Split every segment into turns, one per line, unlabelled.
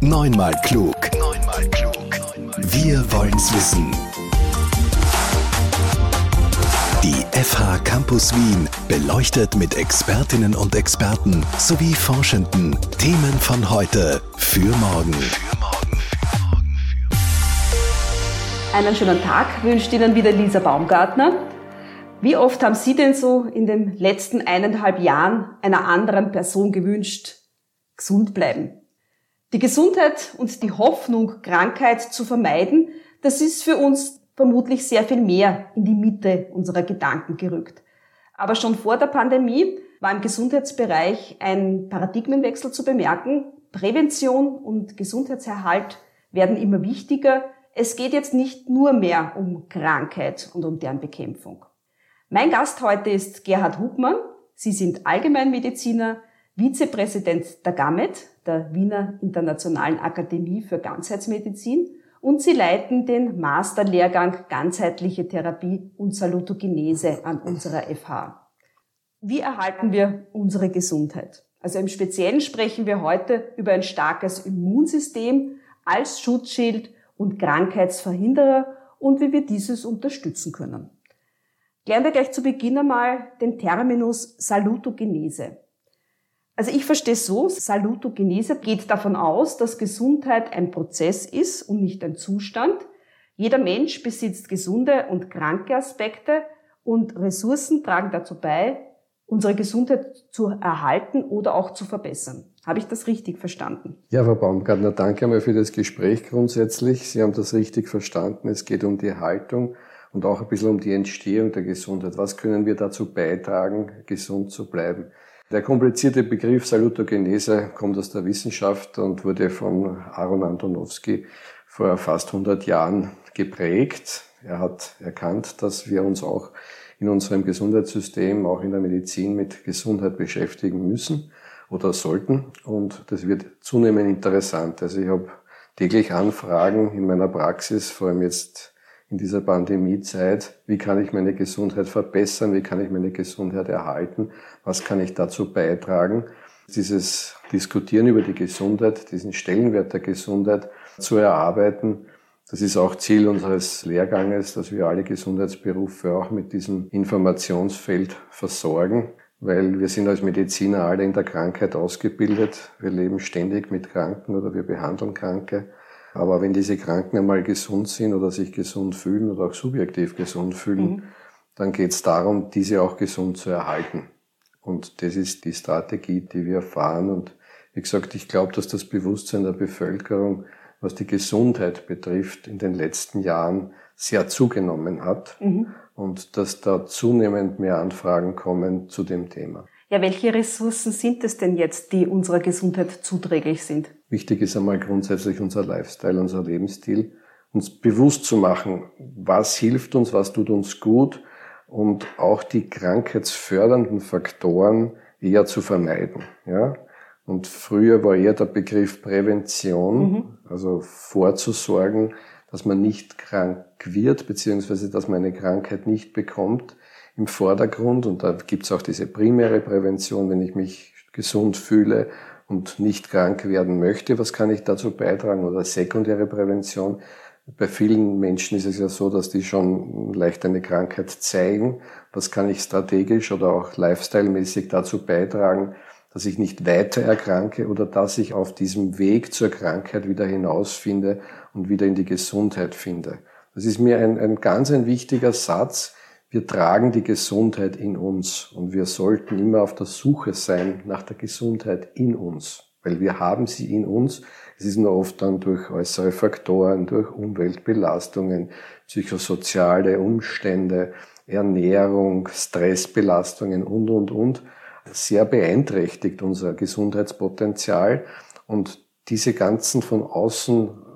Neunmal klug. Neunmal klug. Wir wollen's wissen. Die FH Campus Wien beleuchtet mit Expertinnen und Experten sowie Forschenden Themen von heute für morgen.
Einen schönen Tag wünscht Ihnen wieder Lisa Baumgartner. Wie oft haben Sie denn so in den letzten eineinhalb Jahren einer anderen Person gewünscht, gesund bleiben? Die Gesundheit und die Hoffnung, Krankheit zu vermeiden, das ist für uns vermutlich sehr viel mehr in die Mitte unserer Gedanken gerückt. Aber schon vor der Pandemie war im Gesundheitsbereich ein Paradigmenwechsel zu bemerken. Prävention und Gesundheitserhalt werden immer wichtiger. Es geht jetzt nicht nur mehr um Krankheit und um deren Bekämpfung. Mein Gast heute ist Gerhard Hubmann. Sie sind Allgemeinmediziner, Vizepräsident der GAMET, der Wiener Internationalen Akademie für Ganzheitsmedizin, und sie leiten den Masterlehrgang Ganzheitliche Therapie und Salutogenese an unserer FH. Wie erhalten wir unsere Gesundheit? Also im Speziellen sprechen wir heute über ein starkes Immunsystem als Schutzschild und Krankheitsverhinderer und wie wir dieses unterstützen können. Klären wir gleich zu Beginn einmal den Terminus Salutogenese. Also ich verstehe so, Salutogenese geht davon aus, dass Gesundheit ein Prozess ist und nicht ein Zustand. Jeder Mensch besitzt gesunde und kranke Aspekte und Ressourcen tragen dazu bei, unsere Gesundheit zu erhalten oder auch zu verbessern. Habe ich das richtig verstanden?
Ja, Frau Baumgartner, danke einmal für das Gespräch grundsätzlich. Sie haben das richtig verstanden. Es geht um die Haltung und auch ein bisschen um die Entstehung der Gesundheit. Was können wir dazu beitragen, gesund zu bleiben? Der komplizierte Begriff Salutogenese kommt aus der Wissenschaft und wurde von Aaron Antonowski vor fast 100 Jahren geprägt. Er hat erkannt, dass wir uns auch in unserem Gesundheitssystem, auch in der Medizin mit Gesundheit beschäftigen müssen oder sollten. Und das wird zunehmend interessant. Also ich habe täglich Anfragen in meiner Praxis, vor allem jetzt in dieser Pandemiezeit, wie kann ich meine Gesundheit verbessern, wie kann ich meine Gesundheit erhalten, was kann ich dazu beitragen. Dieses Diskutieren über die Gesundheit, diesen Stellenwert der Gesundheit zu erarbeiten, das ist auch Ziel unseres Lehrganges, dass wir alle Gesundheitsberufe auch mit diesem Informationsfeld versorgen, weil wir sind als Mediziner alle in der Krankheit ausgebildet. Wir leben ständig mit Kranken oder wir behandeln Kranke. Aber wenn diese Kranken einmal gesund sind oder sich gesund fühlen oder auch subjektiv gesund fühlen, mhm. dann geht es darum, diese auch gesund zu erhalten. Und das ist die Strategie, die wir fahren. Und wie gesagt, ich glaube, dass das Bewusstsein der Bevölkerung, was die Gesundheit betrifft, in den letzten Jahren sehr zugenommen hat mhm. und dass da zunehmend mehr Anfragen kommen zu dem Thema.
Ja, welche Ressourcen sind es denn jetzt, die unserer Gesundheit zuträglich sind?
Wichtig ist einmal grundsätzlich unser Lifestyle, unser Lebensstil, uns bewusst zu machen, was hilft uns, was tut uns gut und auch die krankheitsfördernden Faktoren eher zu vermeiden. Ja? Und früher war eher der Begriff Prävention, mhm. also vorzusorgen, dass man nicht krank wird, beziehungsweise dass man eine Krankheit nicht bekommt, im Vordergrund und da gibt's auch diese primäre Prävention, wenn ich mich gesund fühle und nicht krank werden möchte, was kann ich dazu beitragen oder sekundäre Prävention. Bei vielen Menschen ist es ja so, dass die schon leicht eine Krankheit zeigen. Was kann ich strategisch oder auch lifestyle-mäßig dazu beitragen, dass ich nicht weiter erkranke oder dass ich auf diesem Weg zur Krankheit wieder hinausfinde und wieder in die Gesundheit finde. Das ist mir ein, ein ganz ein wichtiger Satz, wir tragen die Gesundheit in uns und wir sollten immer auf der Suche sein nach der Gesundheit in uns, weil wir haben sie in uns. Es ist nur oft dann durch äußere Faktoren, durch Umweltbelastungen, psychosoziale Umstände, Ernährung, Stressbelastungen und, und, und sehr beeinträchtigt unser Gesundheitspotenzial und diese ganzen von außen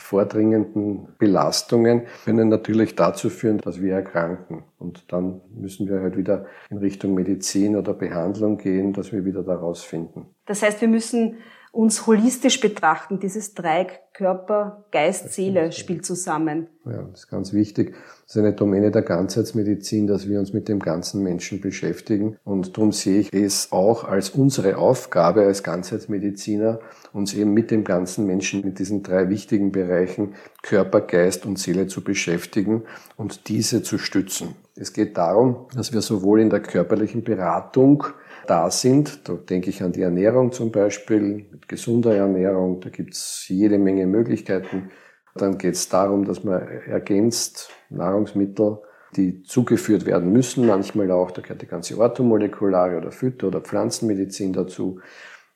vordringenden Belastungen können natürlich dazu führen, dass wir erkranken. Und dann müssen wir halt wieder in Richtung Medizin oder Behandlung gehen, dass wir wieder daraus finden.
Das heißt, wir müssen uns holistisch betrachten. Dieses Dreieck Körper, Geist, Seele spielt zusammen.
Ja, das ist ganz wichtig. Das ist eine Domäne der Ganzheitsmedizin, dass wir uns mit dem ganzen Menschen beschäftigen. Und darum sehe ich es auch als unsere Aufgabe als Ganzheitsmediziner, uns eben mit dem ganzen Menschen, mit diesen drei wichtigen Bereichen Körper, Geist und Seele zu beschäftigen und diese zu stützen. Es geht darum, dass wir sowohl in der körperlichen Beratung da sind. Da denke ich an die Ernährung zum Beispiel, mit gesunder Ernährung, da gibt es jede Menge Möglichkeiten. Dann geht es darum, dass man ergänzt Nahrungsmittel, die zugeführt werden müssen, manchmal auch, da gehört die ganze orthomolekulare oder Phyto- oder Pflanzenmedizin dazu.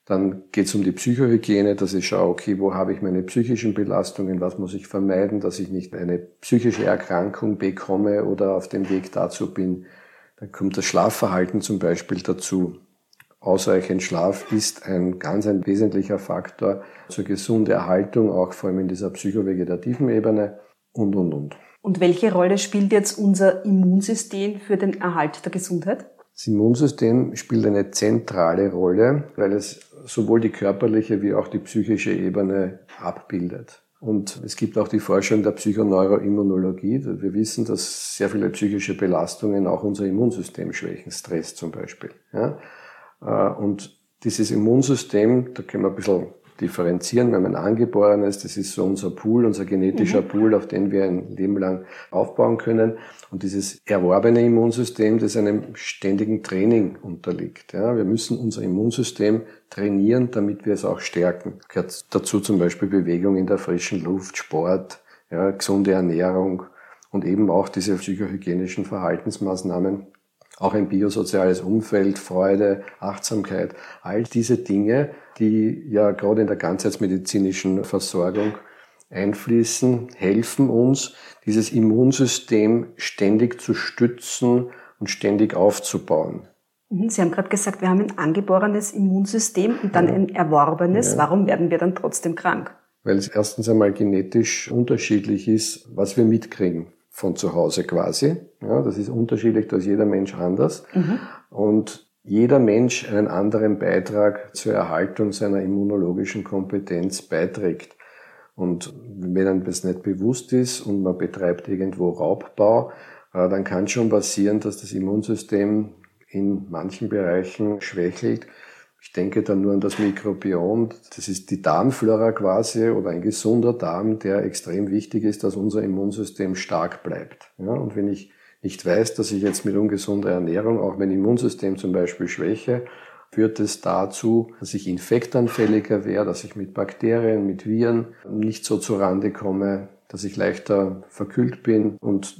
Dann geht es um die Psychohygiene, dass ich schaue, okay, wo habe ich meine psychischen Belastungen, was muss ich vermeiden, dass ich nicht eine psychische Erkrankung bekomme oder auf dem Weg dazu bin, dann kommt das Schlafverhalten zum Beispiel dazu. Ausreichend Schlaf ist ein ganz ein wesentlicher Faktor zur gesunden Erhaltung, auch vor allem in dieser psychovegetativen Ebene und, und, und.
Und welche Rolle spielt jetzt unser Immunsystem für den Erhalt der Gesundheit?
Das Immunsystem spielt eine zentrale Rolle, weil es sowohl die körperliche wie auch die psychische Ebene abbildet. Und es gibt auch die Forschung der Psychoneuroimmunologie. Wir wissen, dass sehr viele psychische Belastungen auch unser Immunsystem schwächen, Stress zum Beispiel. Ja? Äh, und dieses Immunsystem, da können wir ein bisschen differenzieren. Wir haben ein angeborenes, das ist so unser Pool, unser genetischer mhm. Pool, auf den wir ein Leben lang aufbauen können. Und dieses erworbene Immunsystem, das einem ständigen Training unterliegt. Ja, wir müssen unser Immunsystem trainieren, damit wir es auch stärken. Gehört dazu zum Beispiel Bewegung in der frischen Luft, Sport, ja, gesunde Ernährung und eben auch diese psychohygienischen Verhaltensmaßnahmen, auch ein biosoziales Umfeld, Freude, Achtsamkeit, all diese Dinge, die ja gerade in der ganzheitsmedizinischen Versorgung einfließen, helfen uns, dieses Immunsystem ständig zu stützen und ständig aufzubauen.
Mhm, Sie haben gerade gesagt, wir haben ein angeborenes Immunsystem und dann ja. ein erworbenes. Ja. Warum werden wir dann trotzdem krank?
Weil es erstens einmal genetisch unterschiedlich ist, was wir mitkriegen von zu Hause quasi. Ja, das ist unterschiedlich, da ist jeder Mensch anders. Mhm. Und jeder Mensch einen anderen Beitrag zur Erhaltung seiner immunologischen Kompetenz beiträgt. Und wenn einem das nicht bewusst ist und man betreibt irgendwo Raubbau, äh, dann kann schon passieren, dass das Immunsystem in manchen Bereichen schwächelt. Ich denke dann nur an das Mikrobiom. Das ist die Darmflora quasi oder ein gesunder Darm, der extrem wichtig ist, dass unser Immunsystem stark bleibt. Ja, und wenn ich nicht weiß, dass ich jetzt mit ungesunder Ernährung auch mein Immunsystem zum Beispiel schwäche, führt es dazu, dass ich infektanfälliger wäre, dass ich mit Bakterien, mit Viren nicht so zurande komme, dass ich leichter verkühlt bin. Und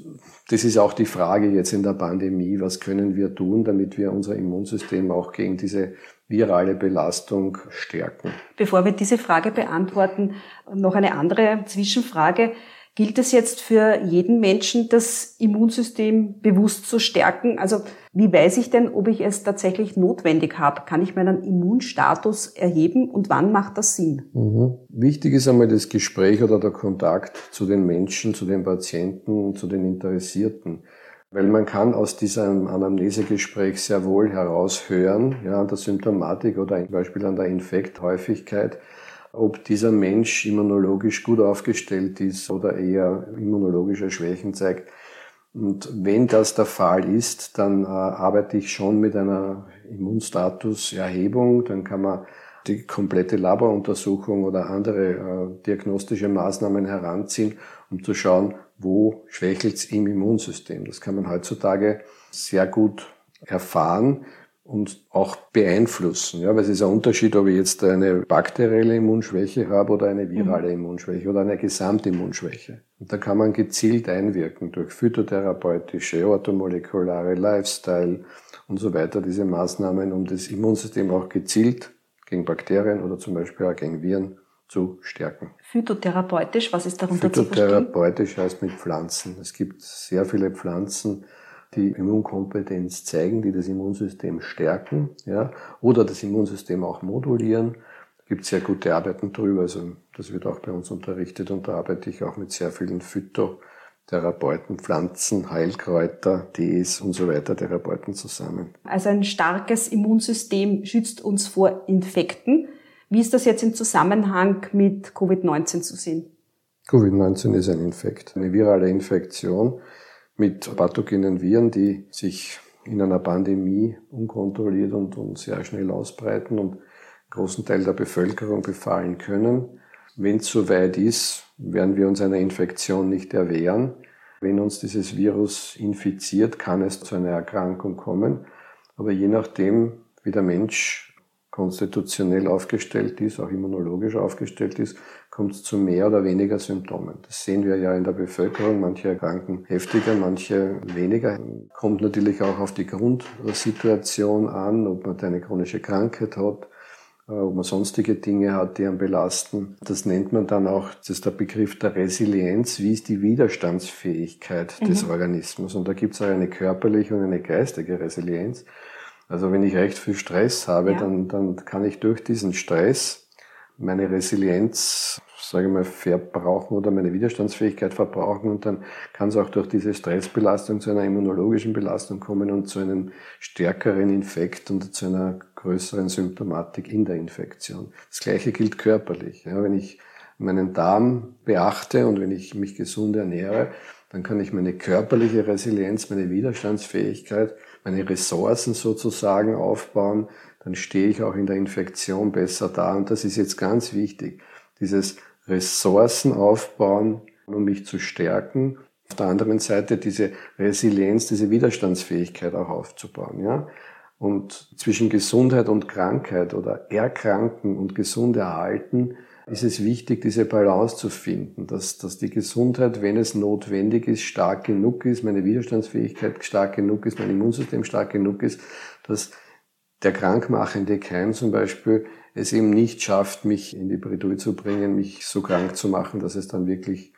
das ist auch die Frage jetzt in der Pandemie, was können wir tun, damit wir unser Immunsystem auch gegen diese virale Belastung stärken.
Bevor wir diese Frage beantworten, noch eine andere Zwischenfrage. Gilt es jetzt für jeden Menschen, das Immunsystem bewusst zu stärken? Also wie weiß ich denn, ob ich es tatsächlich notwendig habe? Kann ich meinen Immunstatus erheben und wann macht das Sinn?
Mhm. Wichtig ist einmal das Gespräch oder der Kontakt zu den Menschen, zu den Patienten, zu den Interessierten. Weil man kann aus diesem Anamnesegespräch sehr wohl heraushören, ja, an der Symptomatik oder zum Beispiel an der Infekthäufigkeit, ob dieser Mensch immunologisch gut aufgestellt ist oder eher immunologische Schwächen zeigt. Und wenn das der Fall ist, dann äh, arbeite ich schon mit einer Immunstatuserhebung. Dann kann man die komplette Laboruntersuchung oder andere äh, diagnostische Maßnahmen heranziehen, um zu schauen, wo schwächelt es im Immunsystem. Das kann man heutzutage sehr gut erfahren und auch beeinflussen. Ja, weil es ist ein Unterschied, ob ich jetzt eine bakterielle Immunschwäche habe oder eine virale mhm. Immunschwäche oder eine Gesamtimmunschwäche. Und da kann man gezielt einwirken durch phytotherapeutische, orthomolekulare, Lifestyle und so weiter, diese Maßnahmen, um das Immunsystem auch gezielt gegen Bakterien oder zum Beispiel auch gegen Viren zu stärken.
Phytotherapeutisch, was ist darunter
zu verstehen? Phytotherapeutisch heißt mit Pflanzen. Es gibt sehr viele Pflanzen, die Immunkompetenz zeigen, die das Immunsystem stärken, ja, oder das Immunsystem auch modulieren. Gibt es sehr gute Arbeiten drüber, also das wird auch bei uns unterrichtet und da arbeite ich auch mit sehr vielen Phytotherapeuten, Pflanzen, Heilkräuter, Tees und so weiter, Therapeuten zusammen.
Also ein starkes Immunsystem schützt uns vor Infekten. Wie ist das jetzt im Zusammenhang mit Covid-19 zu sehen?
Covid-19 ist ein Infekt, eine virale Infektion mit pathogenen Viren, die sich in einer Pandemie unkontrolliert und, und sehr schnell ausbreiten und großen Teil der Bevölkerung befallen können. Wenn es soweit ist, werden wir uns einer Infektion nicht erwehren. Wenn uns dieses Virus infiziert, kann es zu einer Erkrankung kommen. Aber je nachdem, wie der Mensch konstitutionell aufgestellt ist, auch immunologisch aufgestellt ist, kommt es zu mehr oder weniger Symptomen. Das sehen wir ja in der Bevölkerung. Manche erkranken heftiger, manche weniger. Kommt natürlich auch auf die Grundsituation an, ob man eine chronische Krankheit hat, äh, ob man sonstige Dinge hat, die einen belasten. Das nennt man dann auch, das ist der Begriff der Resilienz, wie ist die Widerstandsfähigkeit mhm. des Organismus. Und da gibt es auch eine körperliche und eine geistige Resilienz. Also wenn ich recht viel Stress habe, ja. dann, dann kann ich durch diesen Stress meine Resilienz, sage ich mal, verbrauchen oder meine Widerstandsfähigkeit verbrauchen und dann kann es auch durch diese Stressbelastung zu einer immunologischen Belastung kommen und zu einem stärkeren Infekt und zu einer größeren Symptomatik in der Infektion. Das gleiche gilt körperlich. Ja, wenn ich meinen Darm beachte und wenn ich mich gesund ernähre, dann kann ich meine körperliche Resilienz, meine Widerstandsfähigkeit meine Ressourcen sozusagen aufbauen, dann stehe ich auch in der Infektion besser da. Und das ist jetzt ganz wichtig, dieses Ressourcen aufbauen, um mich zu stärken. Auf der anderen Seite diese Resilienz, diese Widerstandsfähigkeit auch aufzubauen. Ja? Und zwischen Gesundheit und Krankheit oder Erkranken und gesund erhalten ist es wichtig, diese Balance zu finden, dass, dass die Gesundheit, wenn es notwendig ist, stark genug ist, meine Widerstandsfähigkeit stark genug ist, mein Immunsystem stark genug ist, dass der krankmachende Keim zum Beispiel es eben nicht schafft, mich in die Bredouille zu bringen, mich so krank zu machen, dass es dann wirklich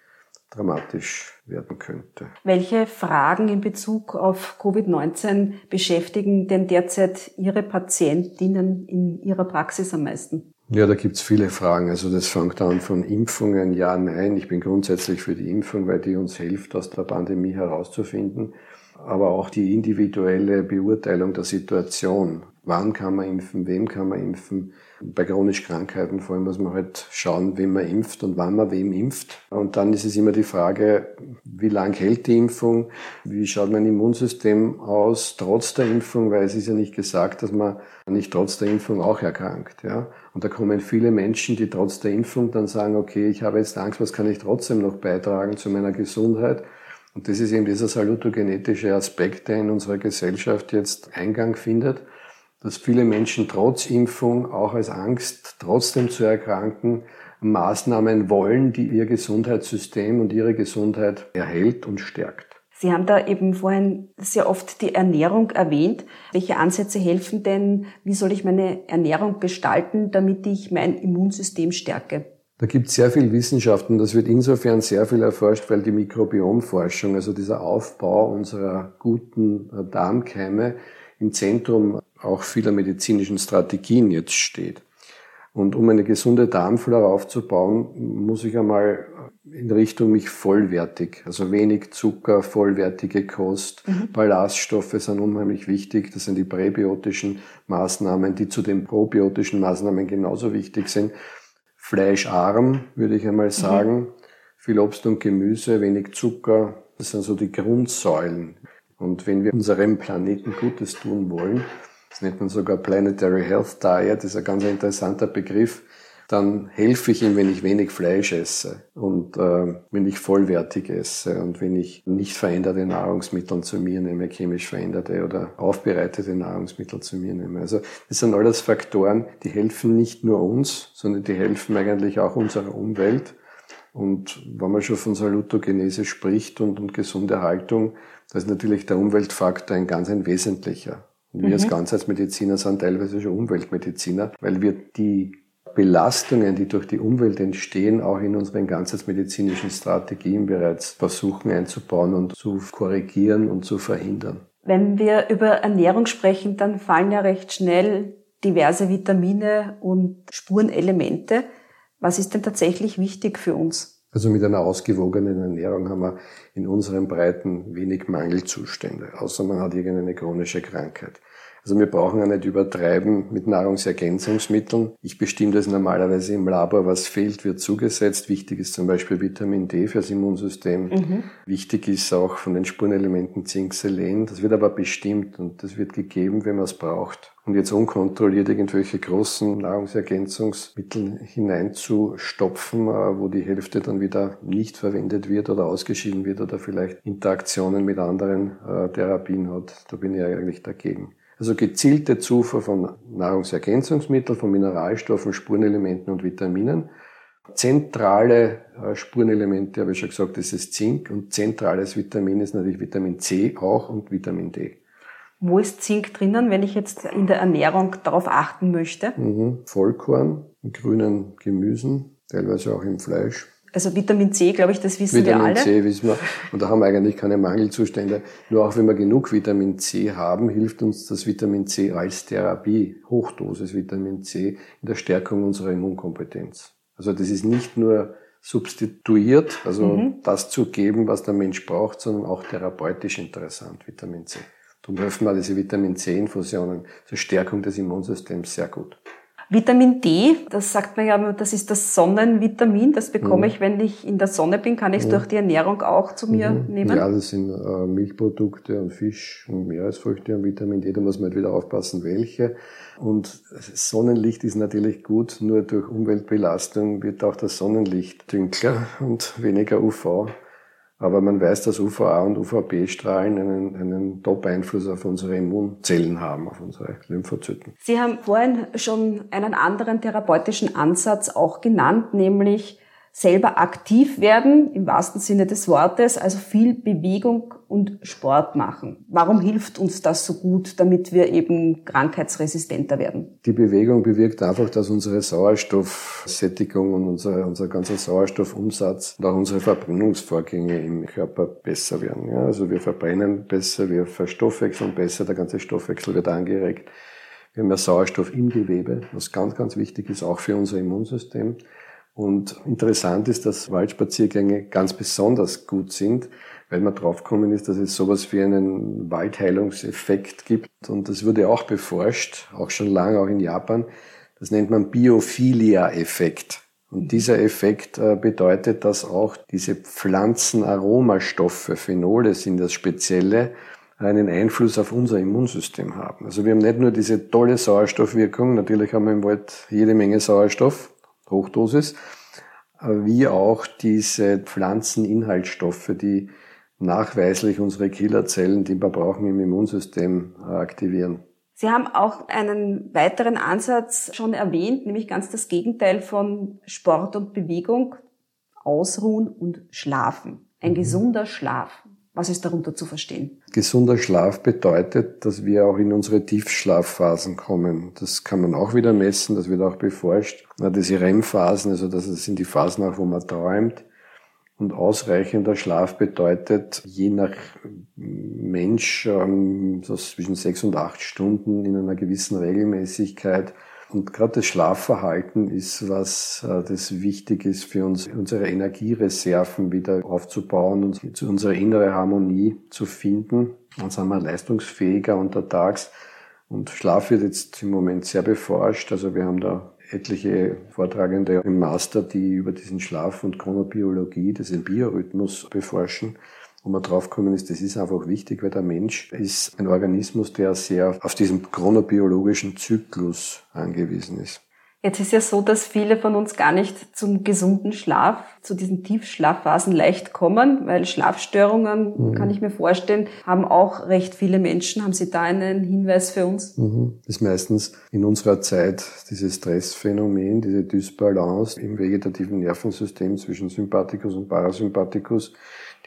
dramatisch werden könnte.
Welche Fragen in Bezug auf Covid-19 beschäftigen denn derzeit Ihre Patientinnen in Ihrer Praxis am meisten?
Ja, da gibt's viele Fragen. Also das fängt an von Impfungen, ja, nein. Ich bin grundsätzlich für die Impfung, weil die uns hilft, aus der Pandemie herauszufinden. Aber auch die individuelle Beurteilung der Situation. Wann kann man impfen? Wem kann man impfen? Bei chronischen Krankheiten vor allem muss man halt schauen, wem man impft und wann man wem impft. Und dann ist es immer die Frage, wie lang hält die Impfung? Wie schaut mein Immunsystem aus trotz der Impfung? Weil es ist ja nicht gesagt, dass man nicht trotz der Impfung auch erkrankt. Ja? Und da kommen viele Menschen, die trotz der Impfung dann sagen, okay, ich habe jetzt Angst, was kann ich trotzdem noch beitragen zu meiner Gesundheit? Und das ist eben dieser salutogenetische Aspekt, der in unserer Gesellschaft jetzt Eingang findet dass viele Menschen trotz Impfung, auch als Angst, trotzdem zu erkranken, Maßnahmen wollen, die ihr Gesundheitssystem und ihre Gesundheit erhält und stärkt.
Sie haben da eben vorhin sehr oft die Ernährung erwähnt. Welche Ansätze helfen denn? Wie soll ich meine Ernährung gestalten, damit ich mein Immunsystem stärke?
Da gibt es sehr viel Wissenschaft und das wird insofern sehr viel erforscht, weil die Mikrobiomforschung, also dieser Aufbau unserer guten Darmkeime im Zentrum auch vieler medizinischen Strategien jetzt steht. Und um eine gesunde Darmflora aufzubauen, muss ich einmal in Richtung mich vollwertig, also wenig Zucker, vollwertige Kost, mhm. Ballaststoffe sind unheimlich wichtig. Das sind die präbiotischen Maßnahmen, die zu den probiotischen Maßnahmen genauso wichtig sind. Fleischarm, würde ich einmal mhm. sagen. Mhm. Viel Obst und Gemüse, wenig Zucker. Das sind so die Grundsäulen. Und wenn wir unserem Planeten Gutes tun wollen, das nennt man sogar Planetary Health Diet, das ist ein ganz interessanter Begriff, dann helfe ich ihm, wenn ich wenig Fleisch esse und äh, wenn ich vollwertig esse und wenn ich nicht veränderte Nahrungsmittel zu mir nehme, chemisch veränderte oder aufbereitete Nahrungsmittel zu mir nehme. Also das sind alles Faktoren, die helfen nicht nur uns, sondern die helfen eigentlich auch unserer Umwelt. Und wenn man schon von Salutogenese spricht und, und gesunde Haltung, da ist natürlich der Umweltfaktor ein ganz ein wesentlicher. Wir mhm. als Ganzheitsmediziner sind teilweise schon Umweltmediziner, weil wir die Belastungen, die durch die Umwelt entstehen, auch in unseren ganzheitsmedizinischen Strategien bereits versuchen einzubauen und zu korrigieren und zu verhindern.
Wenn wir über Ernährung sprechen, dann fallen ja recht schnell diverse Vitamine und Spurenelemente. Was ist denn tatsächlich wichtig für uns?
Also mit einer ausgewogenen Ernährung haben wir in unseren Breiten wenig Mangelzustände, außer man hat irgendeine chronische Krankheit. Also wir brauchen ja nicht übertreiben mit Nahrungsergänzungsmitteln. Ich bestimme das normalerweise im Labor, was fehlt, wird zugesetzt. Wichtig ist zum Beispiel Vitamin D fürs Immunsystem. Mhm. Wichtig ist auch von den Spurenelementen Zink, Selen. Das wird aber bestimmt und das wird gegeben, wenn man es braucht. Und jetzt unkontrolliert irgendwelche großen Nahrungsergänzungsmittel hineinzustopfen, äh, wo die Hälfte dann wieder nicht verwendet wird oder ausgeschieden wird oder vielleicht Interaktionen mit anderen äh, Therapien hat, da bin ich eigentlich dagegen. Also gezielte Zufuhr von Nahrungsergänzungsmitteln, von Mineralstoffen, Spurenelementen und Vitaminen. Zentrale äh, Spurenelemente, habe ich schon gesagt, das ist Zink und zentrales Vitamin ist natürlich Vitamin C auch und Vitamin D.
Wo ist Zink drinnen, wenn ich jetzt in der Ernährung darauf achten möchte?
Mhm. Vollkorn, in grünen Gemüsen, teilweise auch im Fleisch.
Also Vitamin C, glaube ich, das wissen
Vitamin
wir alle.
Vitamin C wissen wir. Und da haben wir eigentlich keine Mangelzustände. Nur auch wenn wir genug Vitamin C haben, hilft uns das Vitamin C als Therapie, Hochdosis Vitamin C, in der Stärkung unserer Immunkompetenz. Also das ist nicht nur substituiert, also mhm. das zu geben, was der Mensch braucht, sondern auch therapeutisch interessant, Vitamin C. Darum helfen wir diese Vitamin C-Infusionen zur Stärkung des Immunsystems sehr gut.
Vitamin D, das sagt man ja, das ist das Sonnenvitamin. Das bekomme mhm. ich, wenn ich in der Sonne bin. Kann ich es mhm. durch die Ernährung auch zu mir mhm. nehmen?
Ja, das sind äh, Milchprodukte und Fisch und Meeresfrüchte und Vitamin D. Da muss man halt wieder aufpassen, welche. Und Sonnenlicht ist natürlich gut, nur durch Umweltbelastung wird auch das Sonnenlicht dünkler und weniger UV. Aber man weiß, dass UVA und UVB-Strahlen einen, einen Top-Einfluss auf unsere Immunzellen haben, auf unsere Lymphozyten.
Sie haben vorhin schon einen anderen therapeutischen Ansatz auch genannt, nämlich selber aktiv werden, im wahrsten Sinne des Wortes, also viel Bewegung und Sport machen. Warum hilft uns das so gut, damit wir eben krankheitsresistenter werden?
Die Bewegung bewirkt einfach, dass unsere Sauerstoffsättigung und unser, unser ganzer Sauerstoffumsatz und auch unsere Verbrennungsvorgänge im Körper besser werden. Ja, also wir verbrennen besser, wir verstoffwechseln besser, der ganze Stoffwechsel wird angeregt. Wir haben mehr Sauerstoff im Gewebe, was ganz, ganz wichtig ist, auch für unser Immunsystem. Und interessant ist, dass Waldspaziergänge ganz besonders gut sind, weil man draufgekommen ist, dass es sowas wie einen Waldheilungseffekt gibt. Und das wurde auch beforscht, auch schon lange, auch in Japan. Das nennt man Biophilia-Effekt. Und dieser Effekt äh, bedeutet, dass auch diese Pflanzenaromastoffe, Phenole sind das Spezielle, einen Einfluss auf unser Immunsystem haben. Also wir haben nicht nur diese tolle Sauerstoffwirkung, natürlich haben wir im Wald jede Menge Sauerstoff, Hochdosis, wie auch diese Pflanzeninhaltsstoffe, die nachweislich unsere Killerzellen, die wir brauchen im Immunsystem, äh, aktivieren.
Sie haben auch einen weiteren Ansatz schon erwähnt, nämlich ganz das Gegenteil von Sport und Bewegung, Ausruhen und Schlafen. Ein mhm. gesunder Schlaf. Was ist darunter zu verstehen?
Gesunder Schlaf bedeutet, dass wir auch in unsere Tiefschlafphasen kommen. Das kann man auch wieder messen, das wird auch beforscht. Diese REM-Phasen, also das sind die Phasen auch, wo man träumt. Und ausreichender Schlaf bedeutet, je nach Mensch, ähm, so zwischen sechs und acht Stunden in einer gewissen Regelmäßigkeit und gerade das Schlafverhalten ist was, äh, das wichtig ist für uns, unsere Energiereserven wieder aufzubauen und zu unserer innere Harmonie zu finden. Dann sind wir leistungsfähiger untertags. Und Schlaf wird jetzt im Moment sehr beforscht. Also wir haben da etliche Vortragende im Master, die über diesen Schlaf und Chronobiologie, diesen Biorhythmus beforschen wo man draufgekommen ist, das ist einfach wichtig, weil der Mensch ist ein Organismus, der sehr auf diesen chronobiologischen Zyklus angewiesen ist.
Jetzt ist ja so, dass viele von uns gar nicht zum gesunden Schlaf, zu diesen Tiefschlafphasen leicht kommen, weil Schlafstörungen, mhm. kann ich mir vorstellen, haben auch recht viele Menschen. Haben Sie da einen Hinweis für uns?
Mhm. Das ist meistens in unserer Zeit dieses Stressphänomen, diese Dysbalance im vegetativen Nervensystem zwischen Sympathikus und Parasympathikus,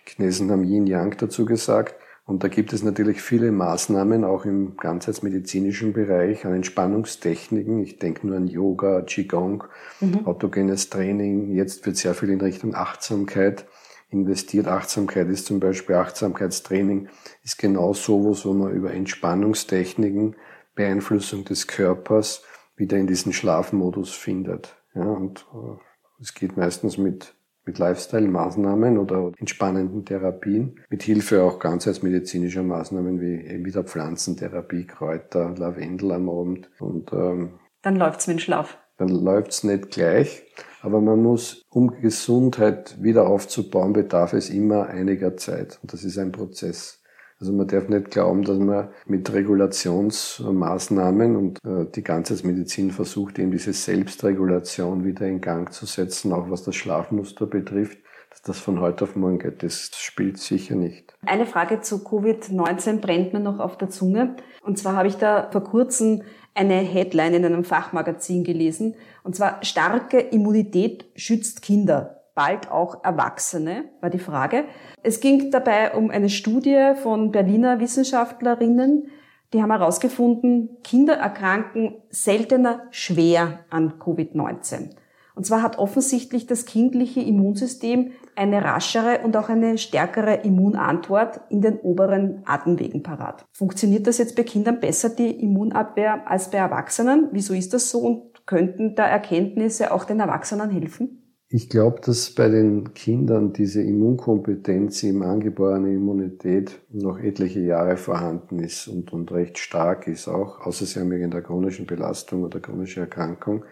Chinesen haben Yin-Yang dazu gesagt. Und da gibt es natürlich viele Maßnahmen, auch im ganzheitsmedizinischen Bereich, an Entspannungstechniken. Ich denke nur an Yoga, Qigong, mhm. autogenes Training. Jetzt wird sehr viel in Richtung Achtsamkeit investiert. Achtsamkeit ist zum Beispiel Achtsamkeitstraining, ist genau sowas, wo man über Entspannungstechniken, Beeinflussung des Körpers wieder in diesen Schlafmodus findet. Ja, und äh, es geht meistens mit mit Lifestyle-Maßnahmen oder entspannenden Therapien, mit Hilfe auch ganzheitsmedizinischer Maßnahmen wie eben wieder Pflanzentherapie, Kräuter, Lavendel am Abend. Und ähm,
dann läuft's mit dem Schlaf.
Dann läuft's nicht gleich, aber man muss, um Gesundheit wieder aufzubauen, bedarf es immer einiger Zeit. Und das ist ein Prozess. Also man darf nicht glauben, dass man mit Regulationsmaßnahmen und äh, die Ganzheitsmedizin versucht, eben diese Selbstregulation wieder in Gang zu setzen, auch was das Schlafmuster betrifft, dass das von heute auf morgen geht. Das spielt sicher nicht.
Eine Frage zu Covid-19 brennt mir noch auf der Zunge. Und zwar habe ich da vor kurzem eine Headline in einem Fachmagazin gelesen. Und zwar starke Immunität schützt Kinder bald auch Erwachsene, war die Frage. Es ging dabei um eine Studie von Berliner Wissenschaftlerinnen, die haben herausgefunden, Kinder erkranken seltener schwer an Covid-19. Und zwar hat offensichtlich das kindliche Immunsystem eine raschere und auch eine stärkere Immunantwort in den oberen Atemwegen parat. Funktioniert das jetzt bei Kindern besser, die Immunabwehr, als bei Erwachsenen? Wieso ist das so und könnten da Erkenntnisse auch den Erwachsenen helfen?
Ich glaube, dass bei den Kindern diese Immunkompetenz, im angeborene Immunität noch etliche Jahre vorhanden ist und, und recht stark ist auch, außer sie haben irgendeine chronische Belastung oder chronische Erkrankung.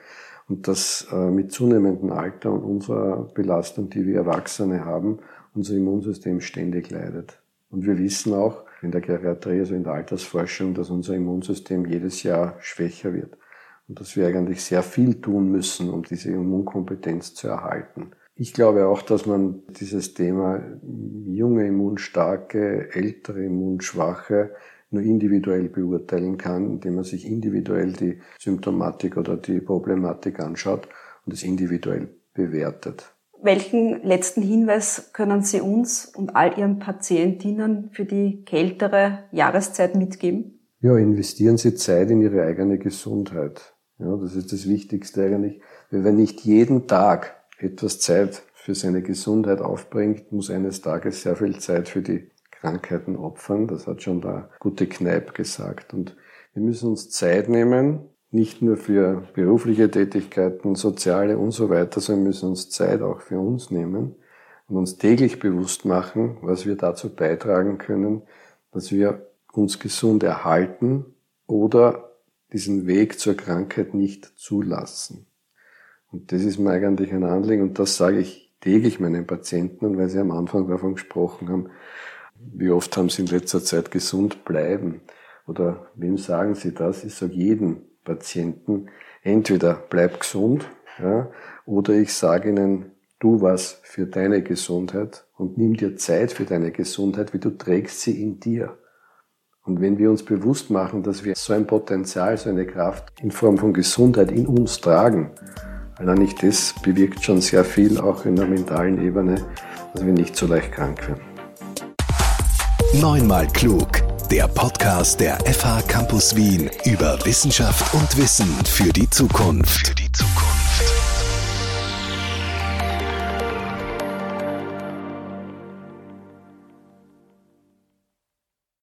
Und dass äh, mit zunehmendem Alter und unserer Belastung, die wir Erwachsene haben, unser Immunsystem ständig leidet. Und wir wissen auch in der Geriatrie, also in der Altersforschung, dass unser Immunsystem jedes Jahr schwächer wird und dass wir eigentlich sehr viel tun müssen, um diese Immunkompetenz zu erhalten. Ich glaube auch, dass man dieses Thema junge Immunstarke, ältere Immunschwache nur individuell beurteilen kann, indem man sich individuell die Symptomatik oder die Problematik anschaut und es individuell bewertet.
Welchen letzten Hinweis können Sie uns und all Ihren Patientinnen für die kältere Jahreszeit mitgeben?
Ja, investieren Sie Zeit in Ihre eigene Gesundheit. Ja, das ist das Wichtigste eigentlich. Wer nicht jeden Tag etwas Zeit für seine Gesundheit aufbringt, muss eines Tages sehr viel Zeit für die Krankheiten opfern. Das hat schon der gute Kneip gesagt. Und wir müssen uns Zeit nehmen, nicht nur für berufliche Tätigkeiten, soziale und so weiter, sondern wir müssen uns Zeit auch für uns nehmen und uns täglich bewusst machen, was wir dazu beitragen können, dass wir uns gesund erhalten oder diesen Weg zur Krankheit nicht zulassen. Und das ist mir eigentlich ein Anliegen und das sage ich täglich meinen Patienten, weil sie am Anfang davon gesprochen haben, wie oft haben sie in letzter Zeit gesund bleiben. Oder wem sagen sie das? Ich sage jedem Patienten, entweder bleib gesund, ja, oder ich sage ihnen, tu was für deine Gesundheit und nimm dir Zeit für deine Gesundheit, wie du trägst sie in dir. Und wenn wir uns bewusst machen, dass wir so ein Potenzial, so eine Kraft in Form von Gesundheit in uns tragen, allein nicht das bewirkt schon sehr viel, auch in der mentalen Ebene, dass wir nicht so leicht krank werden.
Neunmal klug. Der Podcast der FH Campus Wien über Wissenschaft und Wissen für die Zukunft. Für die Zukunft.